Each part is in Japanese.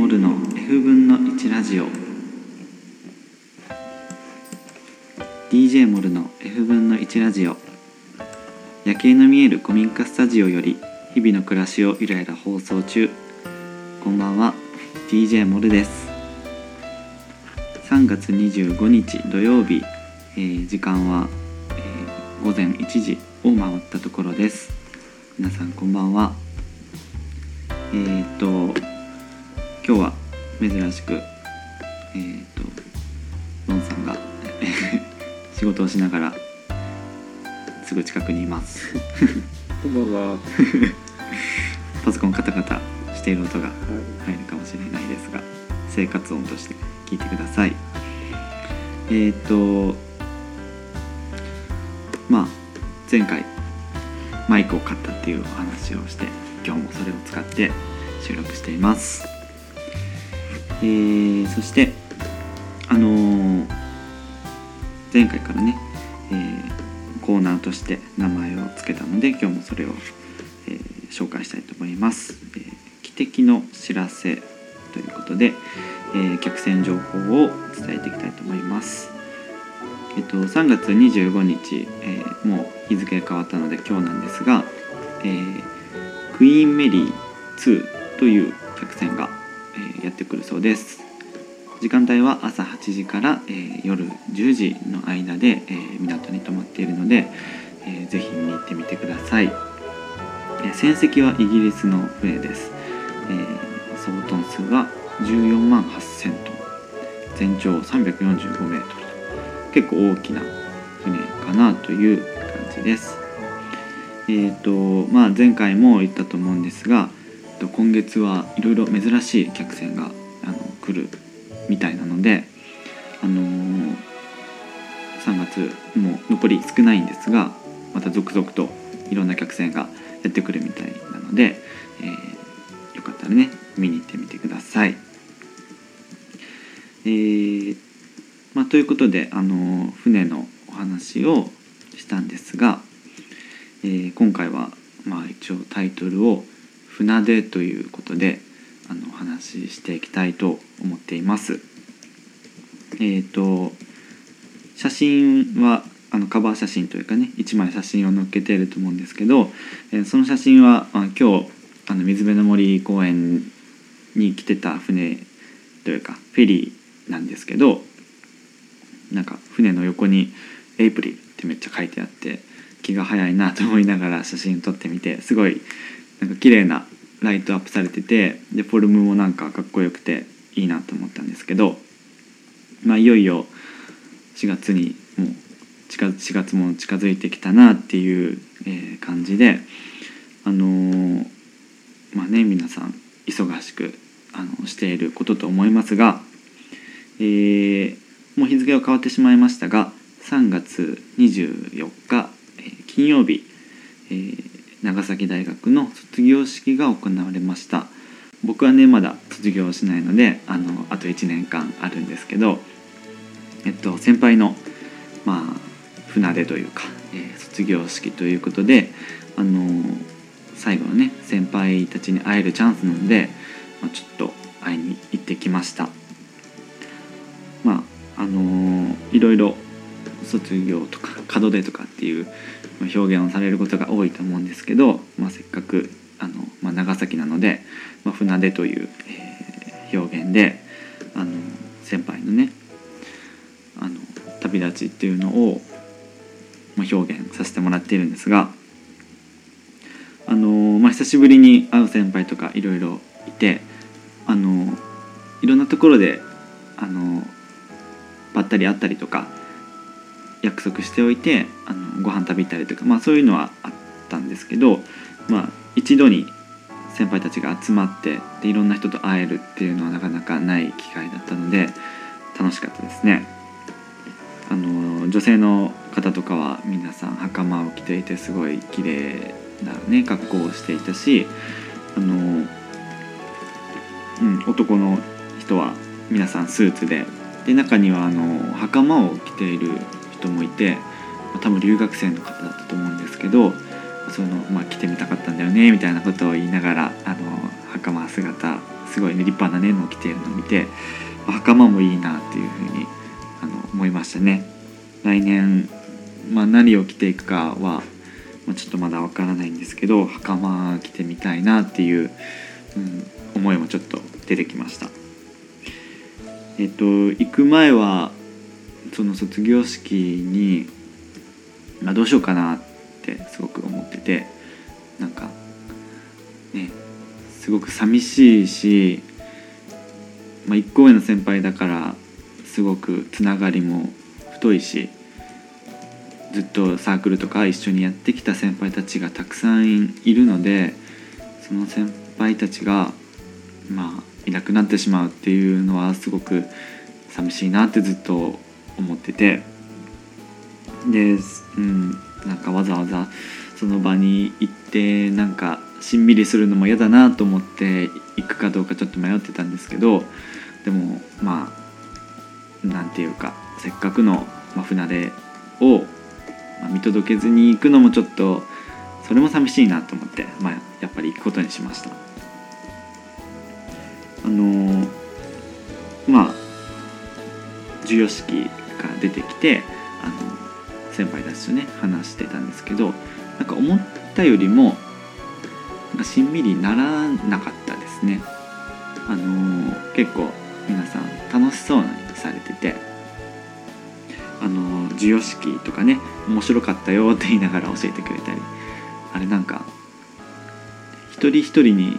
モルの F 分の1ラジオ。DJ モルの F 分の1ラジオ。夜景の見える古民家スタジオより日々の暮らしをゆらゆら放送中。こんばんは。DJ モルです。3月25日土曜日、えー時間は、えー午前1時を回ったところです。皆さんこんばんは。えー、っと今日は珍しくえー、っとロンさんが 仕事をしながらすぐ近くにいますこんばんは。は パソコンカタカタしている音がい。入るかもしれないですが生活音として聞いてくださいえっ、とまあ前回マイクを買ったっていうお話をして今日もそれを使って収録していますえーそしてあのー前回からね、えーコーナーとして名前を付けたので今日もそれを、え紹介したいと思います、え汽笛の知らせということで、え客船情報を伝えていきたいと思います。えっと3月25日、えーもう日付が変わったので今日なんですが、えークイーンメリー2という客船が、えやってくるそうです。時間帯は朝8時から、え夜10時の間で、え港に泊まっているので、えーぜひ見に行ってみてください、えー船籍はイギリスの船です、え総トン数は14万8000トン。全長345メートルと。結構大きな船かなという感じです。えっ、とまあ前回も言ったと思うんですがと今月はいろいろ珍しい客船があの来るみたいなのであのー3月もう残り少ないんですがまた続々といろんな客船がやってくるみたいなので、えーよかったらね見に行ってみてください。えーまあ、ということで、あのー船のお話をしたんですが、えー今回は、まあ、一応タイトルを「船出」ということであのお話ししていきたいと思っています。えっ、と写真はあのカバー写真というかね1枚写真を載っけてると思うんですけど、えーその写真はあ今日あの水辺の森公園に来てた船というかフェリーなんですけどなんか船の横に「エイプリル」ってめっちゃ書いてあって気が早いなと思いながら写真撮ってみてすごいなんか綺麗なライトアップされててでフォルムもなんかかっこよくていいなと思ったんですけどまあいよいよ4月にもう近4月も近づいてきたなっていう、え感じであのーまあね皆さん忙しくあのしていることと思いますが、えーもう日付が変わってしまいましたが3月24日、えー金曜日、えー長崎大学の卒業式が行われました。僕はねまだ卒業しないのであのあと1年間あるんですけどえっと先輩のまあ船出というか、えー卒業式ということであの最後のね先輩たちに会えるチャンスなので、まあ、ちょっと会いに行ってきました。まああのーいろいろ卒業とか門出とかっていう表現をされることが多いと思うんですけど、まあ、せっかくあの、まあ、長崎なので、まあ、船出という、えー表現であの先輩のねあの旅立ちっていうのを、まあ、表現させてもらっているんですがあの、まあ、久しぶりに会う先輩とかいろいろいてあのいろんなところであのばったり会ったりとか約束しておいてあのご飯食べたりとか、まあ、そういうのはあったんですけど、まあ、一度に先輩たちが集まってでいろんな人と会えるっていうのはなかなかない機会だったので楽しかったですね。あの女性の方とかは皆さん袴を着ていてすごい綺麗なね格好をしていたしあの、うん、男の人は皆さんスーツでで中にはあの袴を着ている人もいて多分留学生の方だったと思うんですけどその、まあ、着てみたかったんだよねみたいなことを言いながらあの袴姿すごい、ね、立派なねのを着ているのを見て袴もいいなっていうふうにあの思いましたね。来年、まあ、何を着ていくかは、ま、ちょっとまだわからないんですけど袴着てみたいなっていう、うん、思いもちょっと出てきました。えっと行く前はその卒業式に、あ、どうしようかなってすごく思っててなんかねすごく寂しいし、まあ、1個上の先輩だからすごくつながりも太いしずっとサークルとか一緒にやってきた先輩たちがたくさんいるのでその先輩たちがまあいなくなってしまうっていうのはすごく寂しいなってずっと思っててで、うん、なんかわざわざその場に行ってなんかしんみりするのも嫌だなと思って行くかどうかちょっと迷ってたんですけどでもまあなんていうかせっかくの、船出を、見届けずに行くのもちょっとそれも寂しいなと思って、まあ、やっぱり行くことにしました。あのー、まあ授与式が出てきて先輩たちとね話してたんですけどなんか思ったよりもなんかしんみりならなかったですね。あのー、結構皆さん楽しそうにされててあのー、授与式とかね面白かったよって言いながら教えてくれたりあれなんか一人一人に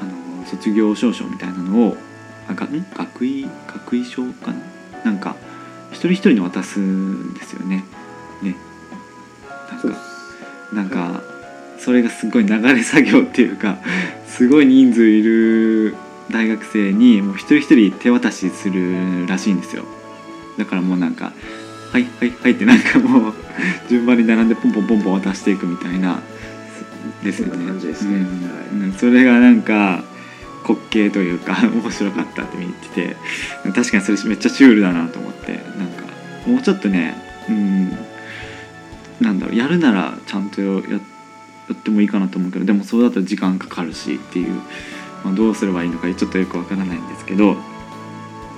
あの卒業証書みたいなのをあがん？学位学位証かな？なんか一人一人に渡すんですよね。ねなんかなんかそれがすごい流れ作業っていうかすごい人数いる大学生にもう一人一人手渡しするらしいんですよ。だからもうなんか「はいはいはい」ってなんかもう順番に並んでポンポンポンポン渡していくみたいなですよね。うん、それがなんか滑稽というか面白かったって見てて確かにそれめっちゃシュールだなと思ってなんかもうちょっとねうんなんだろうやるならちゃんとやってもいいかなと思うけどでもそうだと時間かかるしっていう、まあ、どうすればいいのかちょっとよくわからないんですけど、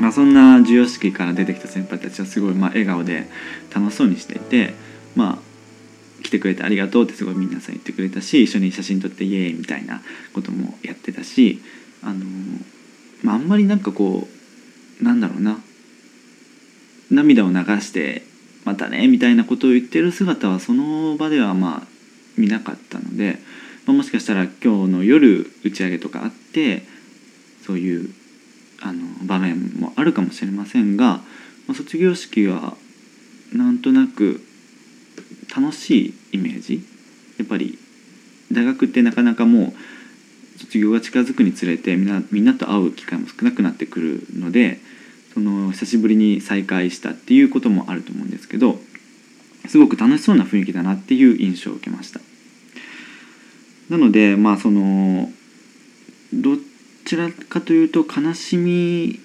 まあ、そんな授与式から出てきた先輩たちはすごいま笑顔で楽しそうにしていてまあ来てくれてありがとうってすごい皆さん言ってくれたし一緒に写真撮ってイエーイみたいなこともやってたしあのま、あんまりなんかこうなんだろうな涙を流して「またね」みたいなことを言ってる姿はその場ではまあ見なかったので、まあ、もしかしたら今日の夜打ち上げとかあってそういうあの場面もあるかもしれませんが、まあ、卒業式はなんとなく楽しいイメージ？やっぱり大学ってなかなかもう卒業が近づくにつれてみんなみんなと会う機会も少なくなってくるのでその久しぶりに再会したっていうこともあると思うんですけどすごく楽しそうな雰囲気だなっていう印象を受けました。なのでまあそのどちらかというと悲しみ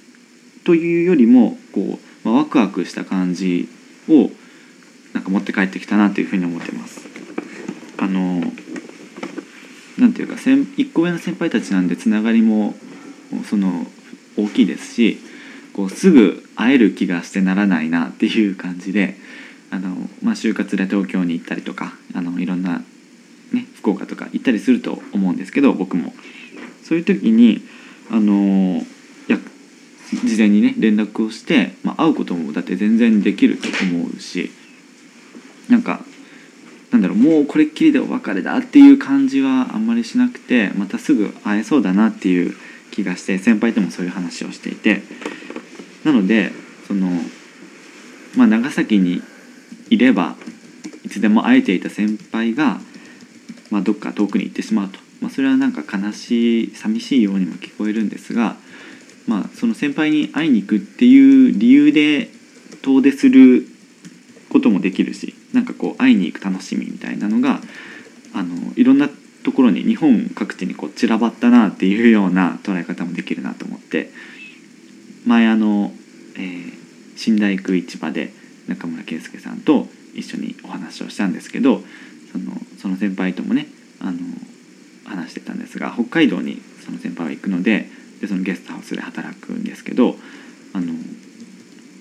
というよりもこう、まあ、ワクワクした感じをなんか持って帰ってきたなというふうに思ってます。あのなんていうか1個上の先輩たちなんでつながりもその大きいですしこうすぐ会える気がしてならないなっていう感じであの、まあ、就活で東京に行ったりとかあのいろんな、ね、福岡とか行ったりすると思うんですけど僕も。そういう時にあのいや事前にね連絡をして、まあ、会うこともだって全然できると思うしなんかなんだろうもうこれっきりでお別れだっていう感じはあんまりしなくてまたすぐ会えそうだなっていう気がして先輩ともそういう話をしていてなのでそのまあ長崎にいればいつでも会えていた先輩が、まあ、どっか遠くに行ってしまうと、まあ、それはなんか悲しい寂しいようにも聞こえるんですが、まあ、その先輩に会いに行くっていう理由で遠出することもできるしなんかこう会いに行く楽しみみたいなのがあのいろんなところに日本各地にこう散らばったなっていうような捉え方もできるなと思って前あの、えー、新大工市場で中村圭介さんと一緒にお話をしたんですけどそのその先輩ともねあの話してたんですが北海道にその先輩は行くのででそのゲストハウスで働くんですけどあの、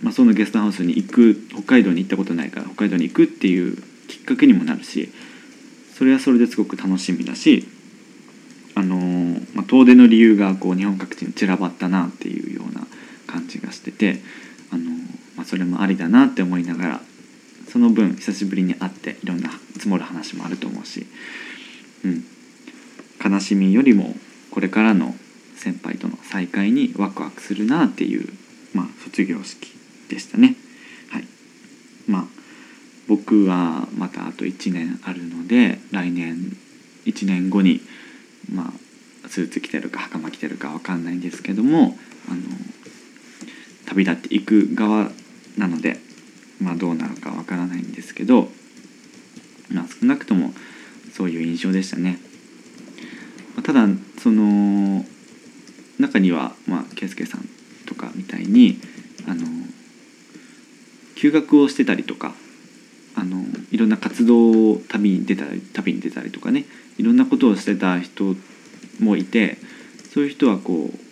まあ、そのゲストハウスに行く北海道に行ったことないから北海道に行くっていうきっかけにもなるしそれはそれですごく楽しみだしあの、まあ、遠出の理由がこう日本各地に散らばったなっていうような感じがしててあの、まあ、それもありだなって思いながらその分久しぶりに会っていろんな積もる話もあると思うし、うん、悲しみよりもこれからの先輩との再会にワクワクするなっていう、まあ、卒業式でしたね。はいまあ、僕はまたあと1年あるので来年1年後に、まあ、スーツ着てるか袴着てるか分かんないんですけどもあの旅立っていく側なので、まあ、どうなるか分からないんですけど、まあ、少なくともそういう印象でしたね。ただその中には、まあ、圭介さんとかみたいにあの休学をしてたりとかあのいろんな活動を旅に出たり旅に出たりとかねいろんなことをしてた人もいてそういう人はこう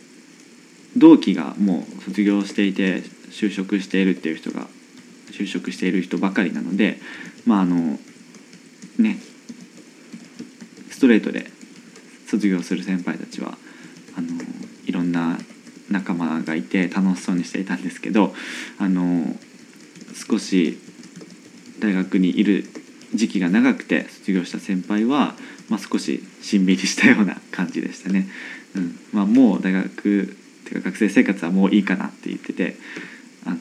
同期がもう卒業していて就職しているっていう人が就職している人ばかりなのでまああのねストレートで卒業する先輩たちはあのいろんな仲間がいて楽しそうにしていたんですけどあの少し大学にいる時期が長くて卒業した先輩は、まあ、少ししんみりしたような感じでしたね。うんまあ、もう大学ていうか学生生活はもういいかなって言っててあの、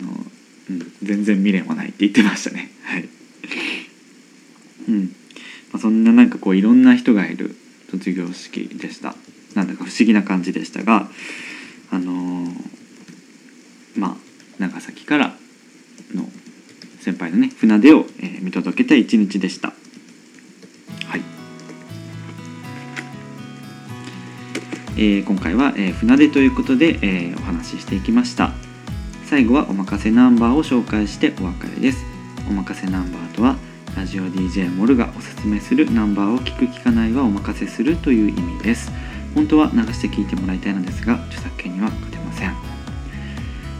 うん、全然未練はないって言ってましたね。はいうんまあ、そんななんかこういろんな人がいる卒業式でした。なんだか不思議な感じでしたがあのー、まあ長崎からの先輩のね船出を、えー、見届けた一日でした。えー、今回は、えー、船出ということで、えー、お話ししていきました。最後はおまかせナンバーを紹介してお別れです。おまかせナンバーとはラジオ DJ モルがおすすめするナンバーを聞く聞かないはお任せするという意味です。本当は流して聞いてもらいたいのですが著作権には勝てません、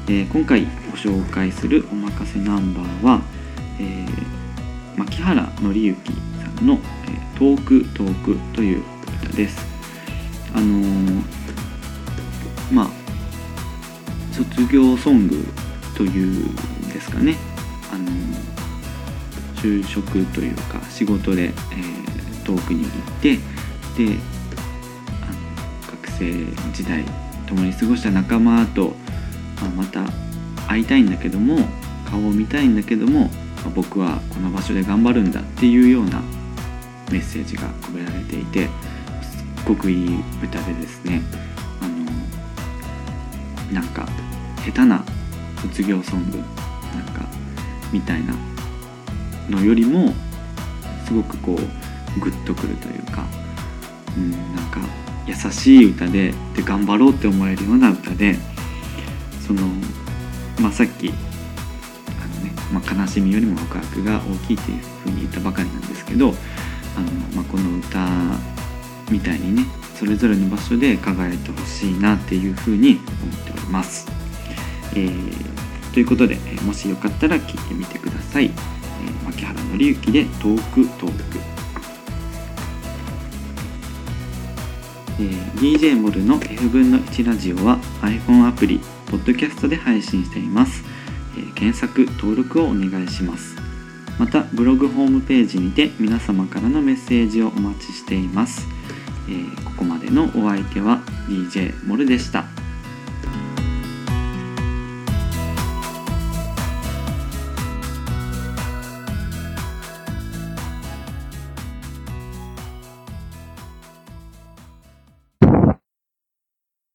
えー、今回ご紹介するおまかせナンバーは、えー、牧原紀之さんの「遠く遠く」という歌です。あのー、まあ卒業ソングというんですかね。あの就職というか仕事で、えー、遠くに行ってで学生時代共に過ごした仲間と、まあ、また会いたいんだけども顔を見たいんだけども、まあ、僕はこの場所で頑張るんだっていうようなメッセージが込められていてごくいい歌でですねあのなんか下手な卒業ソングなんかみたいなのよりもすごくこうグッとくるというか、うん、なんか優しい歌でで頑張ろうって思えるような歌でその、まあ、さっきあの、ねまあ、悲しみよりも告白が大きいというふうに言ったばかりなんですけどあの、まあ、この歌みたいにねそれぞれの場所で輝いてほしいなっていうふうに思っております。えー、ということで、もしよかったら聴いてみてください。えー、牧原紀之で「遠く遠く」。えー、DJ モルの F 分の1ラジオは iPhone アプリ、ポッドキャストで配信しています。えー、検索、登録をお願いします。また、ブログホームページにて皆様からのメッセージをお待ちしています。えー、ここまでのお相手は DJ モルでした。